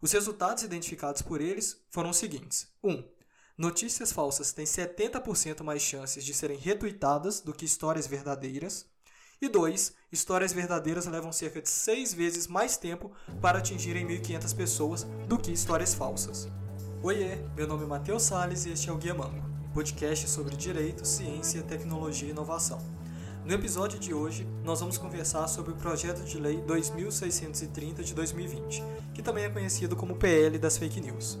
Os resultados identificados por eles foram os seguintes: 1. Um, notícias falsas têm 70% mais chances de serem retuitadas do que histórias verdadeiras. E 2. Histórias verdadeiras levam cerca de 6 vezes mais tempo para atingirem 1.500 pessoas do que histórias falsas. Oiê, meu nome é Matheus Sales e este é o Guia Mango, podcast sobre direito, ciência, tecnologia e inovação. No episódio de hoje, nós vamos conversar sobre o projeto de lei 2630 de 2020, que também é conhecido como PL das fake news.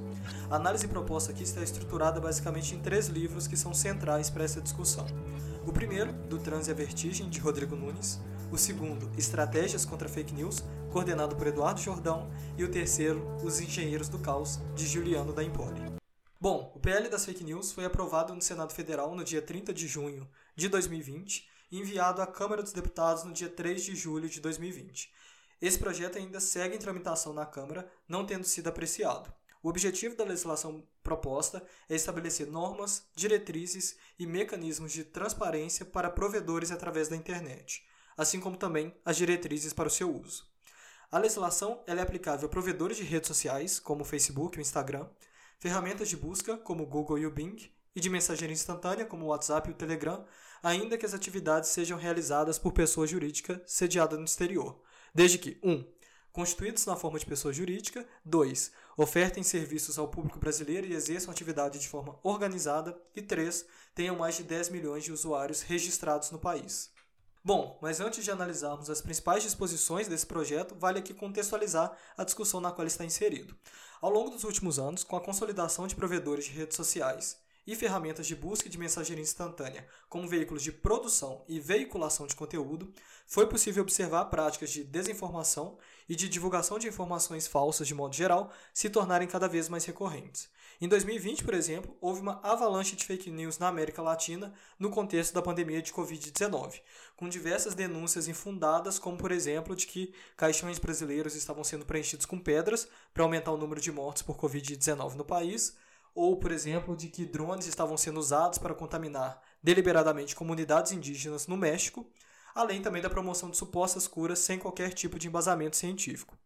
A análise proposta aqui está estruturada basicamente em três livros que são centrais para essa discussão. O primeiro, Do Trans e a Vertigem, de Rodrigo Nunes. O segundo, Estratégias contra Fake News, coordenado por Eduardo Jordão. E o terceiro, Os Engenheiros do Caos, de Juliano da Empoli. Bom, o PL das fake news foi aprovado no Senado Federal no dia 30 de junho de 2020 e enviado à Câmara dos Deputados no dia 3 de julho de 2020. Esse projeto ainda segue em tramitação na Câmara, não tendo sido apreciado. O objetivo da legislação proposta é estabelecer normas, diretrizes e mecanismos de transparência para provedores através da internet, assim como também as diretrizes para o seu uso. A legislação é aplicável a provedores de redes sociais, como o Facebook e o Instagram, ferramentas de busca, como o Google e o Bing, e de mensageria instantânea, como o WhatsApp e o Telegram, ainda que as atividades sejam realizadas por pessoa jurídica sediada no exterior, desde que 1. Um, constituídos na forma de pessoa jurídica, 2. ofertem serviços ao público brasileiro e exerçam atividade de forma organizada, e 3. tenham mais de 10 milhões de usuários registrados no país. Bom, mas antes de analisarmos as principais disposições desse projeto, vale aqui contextualizar a discussão na qual está inserido. Ao longo dos últimos anos, com a consolidação de provedores de redes sociais e ferramentas de busca de mensageria instantânea como veículos de produção e veiculação de conteúdo, foi possível observar práticas de desinformação e de divulgação de informações falsas de modo geral se tornarem cada vez mais recorrentes. Em 2020, por exemplo, houve uma avalanche de fake news na América Latina no contexto da pandemia de Covid-19, com diversas denúncias infundadas, como por exemplo de que caixões brasileiros estavam sendo preenchidos com pedras para aumentar o número de mortes por Covid-19 no país ou, por exemplo, de que drones estavam sendo usados para contaminar deliberadamente comunidades indígenas no México, além também da promoção de supostas curas sem qualquer tipo de embasamento científico.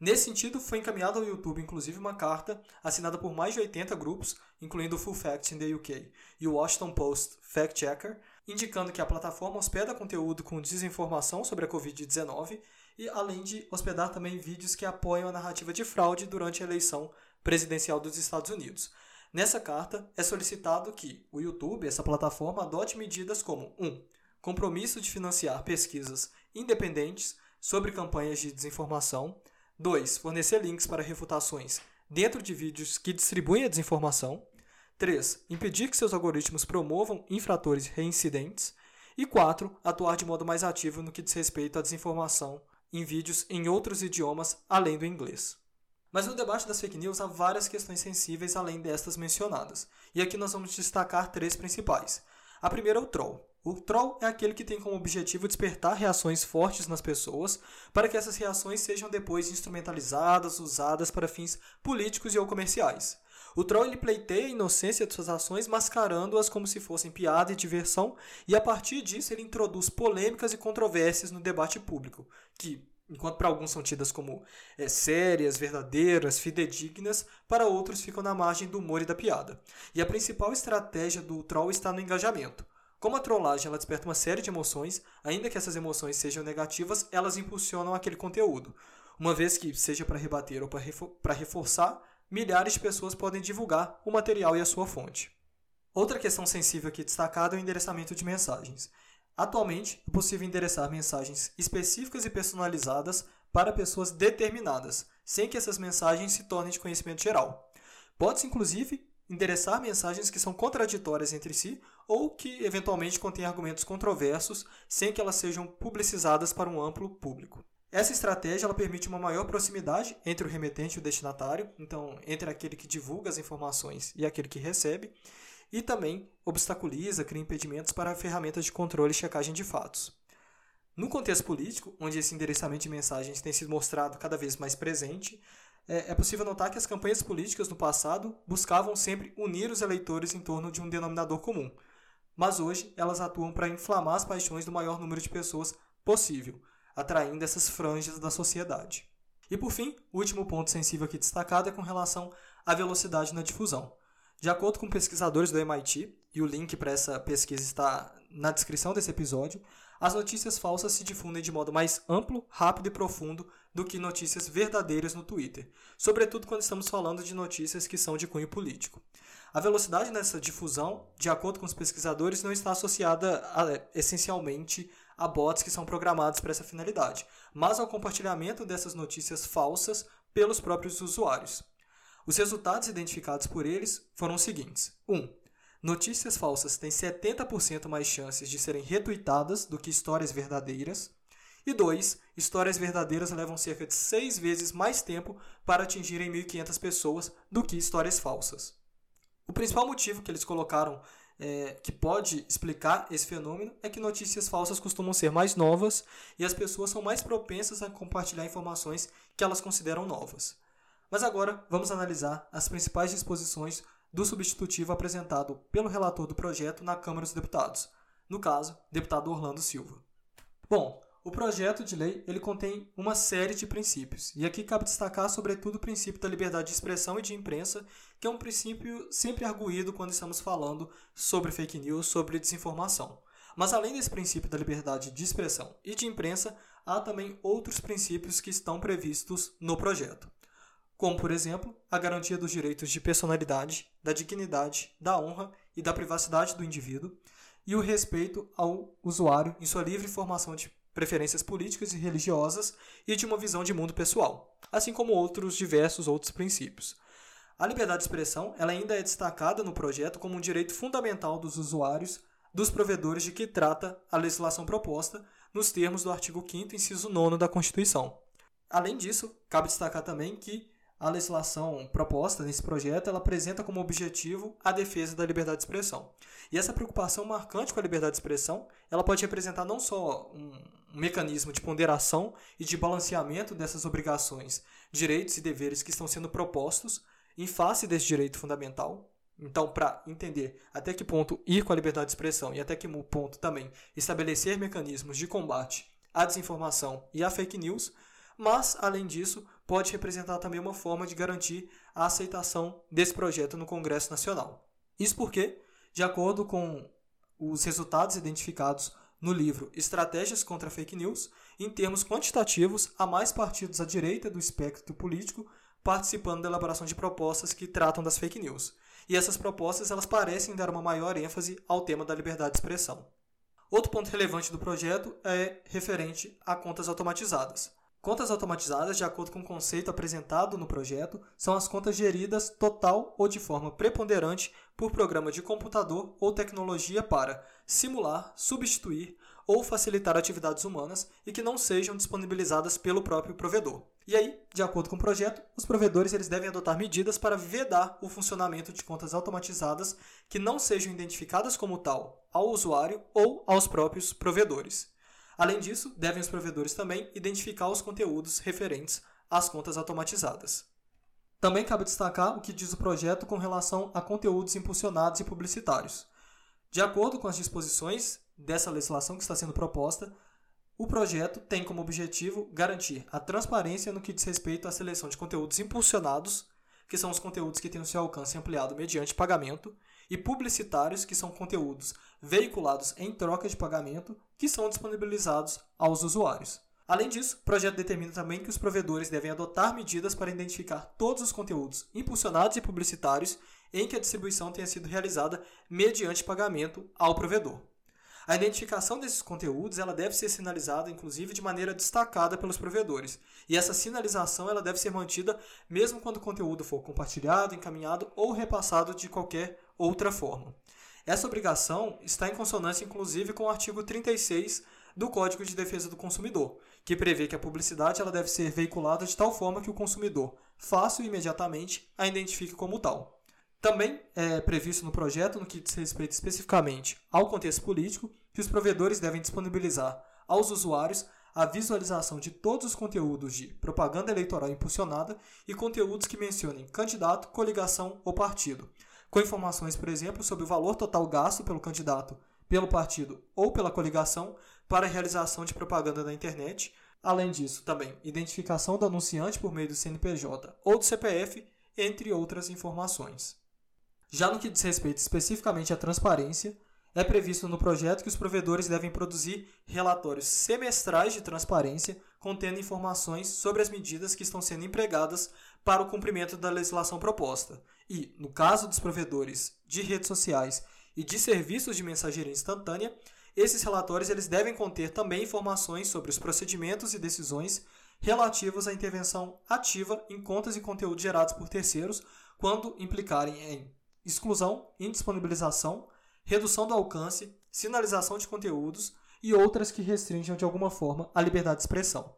Nesse sentido, foi encaminhada ao YouTube, inclusive, uma carta assinada por mais de 80 grupos, incluindo o Full Fact in the UK e o Washington Post Fact Checker, indicando que a plataforma hospeda conteúdo com desinformação sobre a Covid-19 e além de hospedar também vídeos que apoiam a narrativa de fraude durante a eleição presidencial dos Estados Unidos, Nessa carta é solicitado que o YouTube, essa plataforma, adote medidas como 1. Um, compromisso de financiar pesquisas independentes sobre campanhas de desinformação. 2. Fornecer links para refutações dentro de vídeos que distribuem a desinformação. 3. Impedir que seus algoritmos promovam infratores reincidentes. E 4. Atuar de modo mais ativo no que diz respeito à desinformação em vídeos em outros idiomas além do inglês. Mas no debate das fake news há várias questões sensíveis além destas mencionadas, e aqui nós vamos destacar três principais. A primeira é o troll. O troll é aquele que tem como objetivo despertar reações fortes nas pessoas, para que essas reações sejam depois instrumentalizadas, usadas para fins políticos e ou comerciais. O troll ele pleiteia a inocência de suas ações, mascarando-as como se fossem piada e diversão, e a partir disso ele introduz polêmicas e controvérsias no debate público, que, enquanto para alguns são tidas como é, sérias, verdadeiras, fidedignas, para outros ficam na margem do humor e da piada. E a principal estratégia do troll está no engajamento. Como a trollagem ela desperta uma série de emoções, ainda que essas emoções sejam negativas, elas impulsionam aquele conteúdo. Uma vez que, seja para rebater ou para reforçar, milhares de pessoas podem divulgar o material e a sua fonte. Outra questão sensível aqui destacada é o endereçamento de mensagens. Atualmente, é possível endereçar mensagens específicas e personalizadas para pessoas determinadas, sem que essas mensagens se tornem de conhecimento geral. Pode-se, inclusive, endereçar mensagens que são contraditórias entre si ou que eventualmente contêm argumentos controversos, sem que elas sejam publicizadas para um amplo público. Essa estratégia ela permite uma maior proximidade entre o remetente e o destinatário, então entre aquele que divulga as informações e aquele que recebe, e também obstaculiza, cria impedimentos para ferramentas de controle e checagem de fatos. No contexto político, onde esse endereçamento de mensagens tem sido mostrado cada vez mais presente, é, é possível notar que as campanhas políticas no passado buscavam sempre unir os eleitores em torno de um denominador comum, mas hoje elas atuam para inflamar as paixões do maior número de pessoas possível, atraindo essas franjas da sociedade. E por fim, o último ponto sensível aqui destacado é com relação à velocidade na difusão. De acordo com pesquisadores do MIT, e o link para essa pesquisa está na descrição desse episódio, as notícias falsas se difundem de modo mais amplo, rápido e profundo do que notícias verdadeiras no Twitter, sobretudo quando estamos falando de notícias que são de cunho político. A velocidade nessa difusão, de acordo com os pesquisadores, não está associada a, essencialmente a bots que são programados para essa finalidade, mas ao compartilhamento dessas notícias falsas pelos próprios usuários. Os resultados identificados por eles foram os seguintes: 1. Um, notícias falsas têm 70% mais chances de serem retweetadas do que histórias verdadeiras. E 2. Histórias verdadeiras levam cerca de 6 vezes mais tempo para atingirem 1.500 pessoas do que histórias falsas. O principal motivo que eles colocaram é, que pode explicar esse fenômeno é que notícias falsas costumam ser mais novas e as pessoas são mais propensas a compartilhar informações que elas consideram novas. Mas agora vamos analisar as principais disposições do substitutivo apresentado pelo relator do projeto na Câmara dos Deputados, no caso, deputado Orlando Silva. Bom, o projeto de lei ele contém uma série de princípios, e aqui cabe destacar sobretudo o princípio da liberdade de expressão e de imprensa, que é um princípio sempre arguído quando estamos falando sobre fake news, sobre desinformação. Mas além desse princípio da liberdade de expressão e de imprensa, há também outros princípios que estão previstos no projeto. Como, por exemplo, a garantia dos direitos de personalidade, da dignidade, da honra e da privacidade do indivíduo, e o respeito ao usuário em sua livre formação de preferências políticas e religiosas e de uma visão de mundo pessoal, assim como outros diversos outros princípios. A liberdade de expressão ela ainda é destacada no projeto como um direito fundamental dos usuários, dos provedores de que trata a legislação proposta, nos termos do artigo 5 inciso 9 da Constituição. Além disso, cabe destacar também que a legislação proposta nesse projeto ela apresenta como objetivo a defesa da liberdade de expressão. E essa preocupação marcante com a liberdade de expressão, ela pode representar não só um, mecanismo de ponderação e de balanceamento dessas obrigações, direitos e deveres que estão sendo propostos em face desse direito fundamental. Então, para entender até que ponto ir com a liberdade de expressão e até que ponto também estabelecer mecanismos de combate à desinformação e à fake news, mas, além disso, pode representar também uma forma de garantir a aceitação desse projeto no Congresso Nacional. Isso porque, de acordo com os resultados identificados no livro Estratégias contra Fake News, em termos quantitativos, há mais partidos à direita do espectro político participando da elaboração de propostas que tratam das fake news. E essas propostas elas parecem dar uma maior ênfase ao tema da liberdade de expressão. Outro ponto relevante do projeto é referente a contas automatizadas. Contas automatizadas, de acordo com o conceito apresentado no projeto, são as contas geridas total ou de forma preponderante por programa de computador ou tecnologia para simular, substituir ou facilitar atividades humanas e que não sejam disponibilizadas pelo próprio provedor. E aí, de acordo com o projeto, os provedores eles devem adotar medidas para vedar o funcionamento de contas automatizadas que não sejam identificadas como tal ao usuário ou aos próprios provedores. Além disso, devem os provedores também identificar os conteúdos referentes às contas automatizadas. Também cabe destacar o que diz o projeto com relação a conteúdos impulsionados e publicitários. De acordo com as disposições dessa legislação que está sendo proposta, o projeto tem como objetivo garantir a transparência no que diz respeito à seleção de conteúdos impulsionados, que são os conteúdos que têm o seu alcance ampliado mediante pagamento, e publicitários, que são conteúdos veiculados em troca de pagamento, que são disponibilizados aos usuários. Além disso, o projeto determina também que os provedores devem adotar medidas para identificar todos os conteúdos impulsionados e publicitários em que a distribuição tenha sido realizada mediante pagamento ao provedor. A identificação desses conteúdos ela deve ser sinalizada, inclusive, de maneira destacada pelos provedores. E essa sinalização ela deve ser mantida mesmo quando o conteúdo for compartilhado, encaminhado ou repassado de qualquer outra forma. Essa obrigação está em consonância, inclusive, com o artigo 36 do Código de Defesa do Consumidor, que prevê que a publicidade ela deve ser veiculada de tal forma que o consumidor, fácil e imediatamente, a identifique como tal. Também é previsto no projeto, no que diz respeito especificamente ao contexto político, que os provedores devem disponibilizar aos usuários a visualização de todos os conteúdos de propaganda eleitoral impulsionada e conteúdos que mencionem candidato, coligação ou partido, com informações, por exemplo, sobre o valor total gasto pelo candidato, pelo partido ou pela coligação para a realização de propaganda na internet, Além disso, também identificação do anunciante por meio do CNPJ ou do CPF, entre outras informações. Já no que diz respeito especificamente à transparência, é previsto no projeto que os provedores devem produzir relatórios semestrais de transparência contendo informações sobre as medidas que estão sendo empregadas para o cumprimento da legislação proposta. E, no caso dos provedores de redes sociais e de serviços de mensageria instantânea, esses relatórios eles devem conter também informações sobre os procedimentos e decisões relativos à intervenção ativa em contas e conteúdos gerados por terceiros quando implicarem em exclusão, indisponibilização, redução do alcance, sinalização de conteúdos e outras que restringam de alguma forma a liberdade de expressão.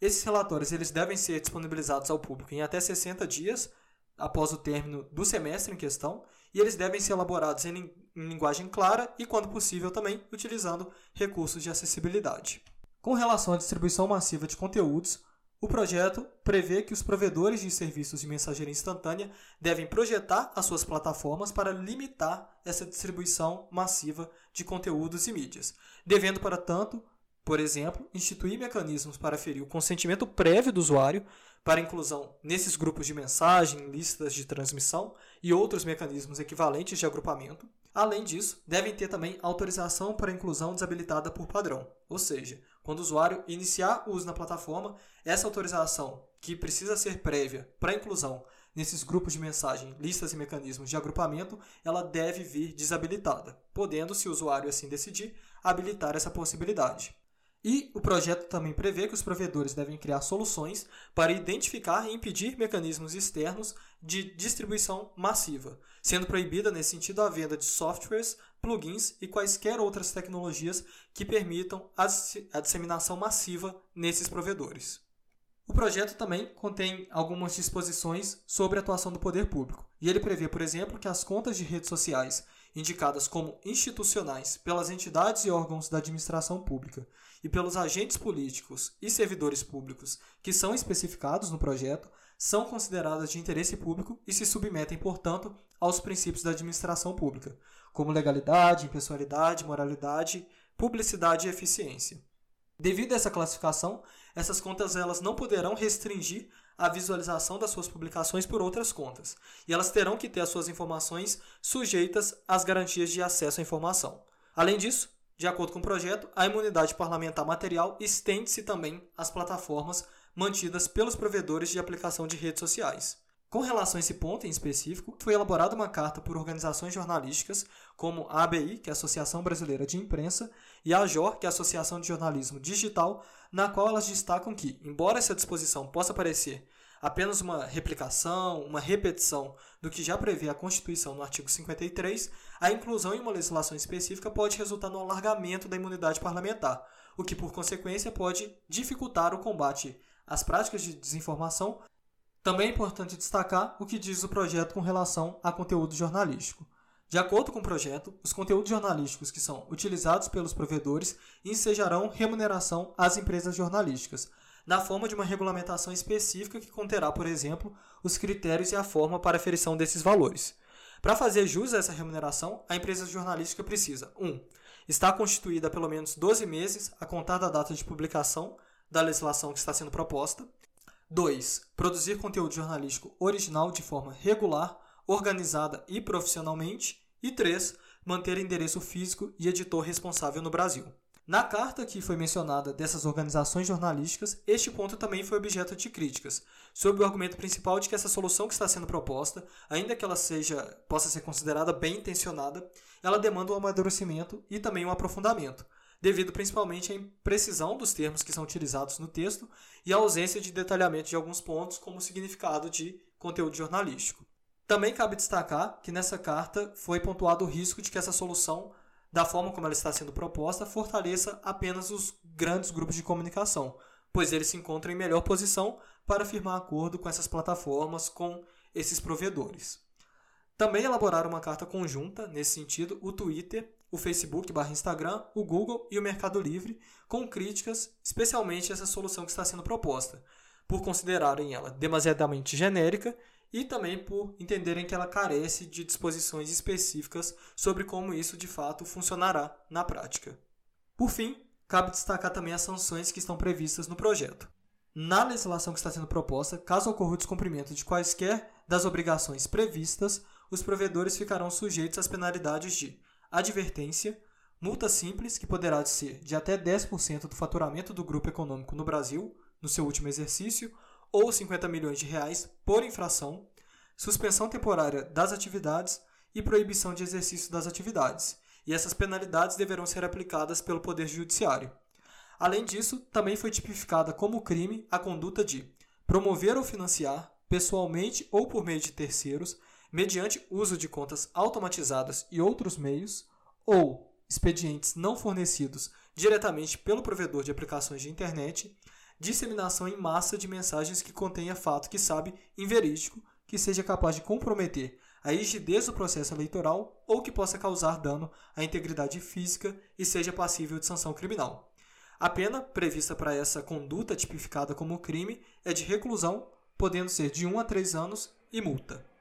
Esses relatórios eles devem ser disponibilizados ao público em até 60 dias após o término do semestre em questão e eles devem ser elaborados em, em linguagem clara e, quando possível, também utilizando recursos de acessibilidade. Com relação à distribuição massiva de conteúdos, o projeto prevê que os provedores de serviços de mensageria instantânea devem projetar as suas plataformas para limitar essa distribuição massiva de conteúdos e mídias, devendo, para tanto, por exemplo, instituir mecanismos para ferir o consentimento prévio do usuário para inclusão nesses grupos de mensagem, listas de transmissão e outros mecanismos equivalentes de agrupamento. Além disso, devem ter também autorização para inclusão desabilitada por padrão, ou seja, quando o usuário iniciar o uso na plataforma, essa autorização, que precisa ser prévia para inclusão nesses grupos de mensagem, listas e mecanismos de agrupamento, ela deve vir desabilitada, podendo, se o usuário assim decidir, habilitar essa possibilidade. E o projeto também prevê que os provedores devem criar soluções para identificar e impedir mecanismos externos de distribuição massiva, sendo proibida nesse sentido a venda de softwares, plugins e quaisquer outras tecnologias que permitam a disseminação massiva nesses provedores. O projeto também contém algumas disposições sobre a atuação do poder público, e ele prevê, por exemplo, que as contas de redes sociais indicadas como institucionais pelas entidades e órgãos da administração pública e pelos agentes políticos e servidores públicos que são especificados no projeto são consideradas de interesse público e se submetem, portanto, aos princípios da administração pública, como legalidade, impessoalidade, moralidade, publicidade e eficiência. Devido a essa classificação, essas contas elas não poderão restringir a visualização das suas publicações por outras contas, e elas terão que ter as suas informações sujeitas às garantias de acesso à informação. Além disso, de acordo com o projeto, a imunidade parlamentar material estende-se também às plataformas mantidas pelos provedores de aplicação de redes sociais. Com relação a esse ponto em específico, foi elaborada uma carta por organizações jornalísticas como a ABI, que é a Associação Brasileira de Imprensa, e a AJOR, que é a Associação de Jornalismo Digital, na qual elas destacam que, embora essa disposição possa parecer apenas uma replicação, uma repetição do que já prevê a Constituição no artigo 53, a inclusão em uma legislação específica pode resultar no alargamento da imunidade parlamentar, o que, por consequência, pode dificultar o combate às práticas de desinformação. Também é importante destacar o que diz o projeto com relação a conteúdo jornalístico. De acordo com o projeto, os conteúdos jornalísticos que são utilizados pelos provedores ensejarão remuneração às empresas jornalísticas, na forma de uma regulamentação específica que conterá, por exemplo, os critérios e a forma para aferição desses valores. Para fazer jus a essa remuneração, a empresa jornalística precisa 1. Um, estar constituída há pelo menos 12 meses a contar da data de publicação da legislação que está sendo proposta. 2. Produzir conteúdo jornalístico original de forma regular organizada e profissionalmente. E 3. Manter endereço físico e editor responsável no Brasil. Na carta que foi mencionada dessas organizações jornalísticas, este ponto também foi objeto de críticas, sob o argumento principal de que essa solução que está sendo proposta, ainda que ela seja possa ser considerada bem intencionada, ela demanda um amadurecimento e também um aprofundamento, devido principalmente à imprecisão dos termos que são utilizados no texto e à ausência de detalhamento de alguns pontos, como significado de conteúdo jornalístico. Também cabe destacar que nessa carta foi pontuado o risco de que essa solução, da forma como ela está sendo proposta, fortaleça apenas os grandes grupos de comunicação, pois eles se encontram em melhor posição para firmar acordo com essas plataformas, com esses provedores. Também elaboraram uma carta conjunta, nesse sentido, o Twitter, o Facebook barra Instagram, o Google e o Mercado Livre, com críticas, especialmente essa solução que está sendo proposta, por considerarem ela demasiadamente genérica e também por entenderem que ela carece de disposições específicas sobre como isso de fato funcionará na prática. Por fim, cabe destacar também as sanções que estão previstas no projeto. Na legislação que está sendo proposta, caso ocorra o descumprimento de quaisquer das obrigações previstas, os provedores ficarão sujeitos às penalidades de advertência, multa simples, que poderá ser de até 10% do faturamento do grupo econômico no Brasil, no seu último exercício, ou 50 milhões de reais por infração, suspensão temporária das atividades e proibição de exercício das atividades, e essas penalidades deverão ser aplicadas pelo Poder Judiciário. Além disso, também foi tipificada como crime a conduta de promover ou financiar, pessoalmente ou por meio de terceiros, mediante uso de contas automatizadas e outros meios, ou expedientes não fornecidos diretamente pelo provedor de aplicações de internet, disseminação em massa de mensagens que contenha fato que sabe inverídico que seja capaz de comprometer a rigidez do processo eleitoral ou que possa causar dano à integridade física e seja passível de sanção criminal. A pena prevista para essa conduta tipificada como crime é de reclusão, podendo ser de 1 a 3 anos, e multa.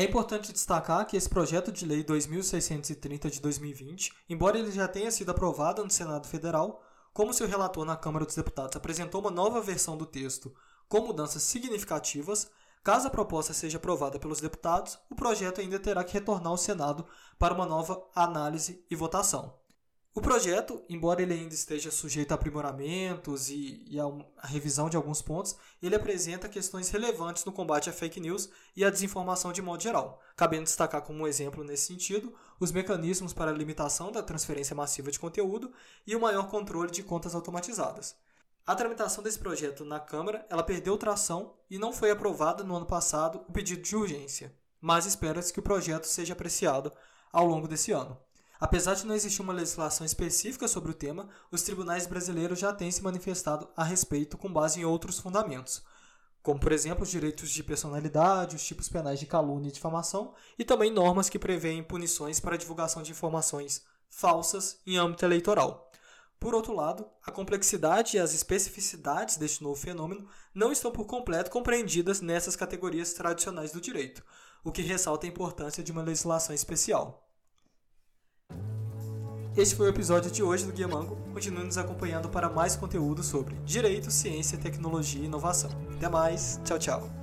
É importante destacar que esse projeto de lei 2630 de 2020, embora ele já tenha sido aprovado no Senado Federal, como seu relator na Câmara dos Deputados apresentou uma nova versão do texto com mudanças significativas, Caso a proposta seja aprovada pelos deputados, o projeto ainda terá que retornar ao Senado para uma nova análise e votação. O projeto, embora ele ainda esteja sujeito a aprimoramentos e, e a, um, a, revisão de alguns pontos, ele apresenta questões relevantes no combate à fake news e à desinformação de modo geral, cabendo destacar como exemplo nesse sentido os mecanismos para a limitação da transferência massiva de conteúdo e o maior controle de contas automatizadas. A tramitação desse projeto na Câmara ela perdeu tração e não foi aprovado no ano passado o pedido de urgência, mas espera-se que o projeto seja apreciado ao longo desse ano. Apesar de não existir uma legislação específica sobre o tema, os tribunais brasileiros já têm se manifestado a respeito com base em outros fundamentos, como, por exemplo, os direitos de personalidade, os tipos penais de calúnia e difamação, e também normas que prevêem punições para divulgação de informações falsas em âmbito eleitoral. Por outro lado, a complexidade e as especificidades deste novo fenômeno não estão por completo compreendidas nessas categorias tradicionais do direito, o que ressalta a importância de uma legislação especial. Este foi o episódio de hoje do Guia Mango. Continue nos acompanhando para mais conteúdo sobre direito, ciência, tecnologia e inovação. Até mais, tchau, tchau.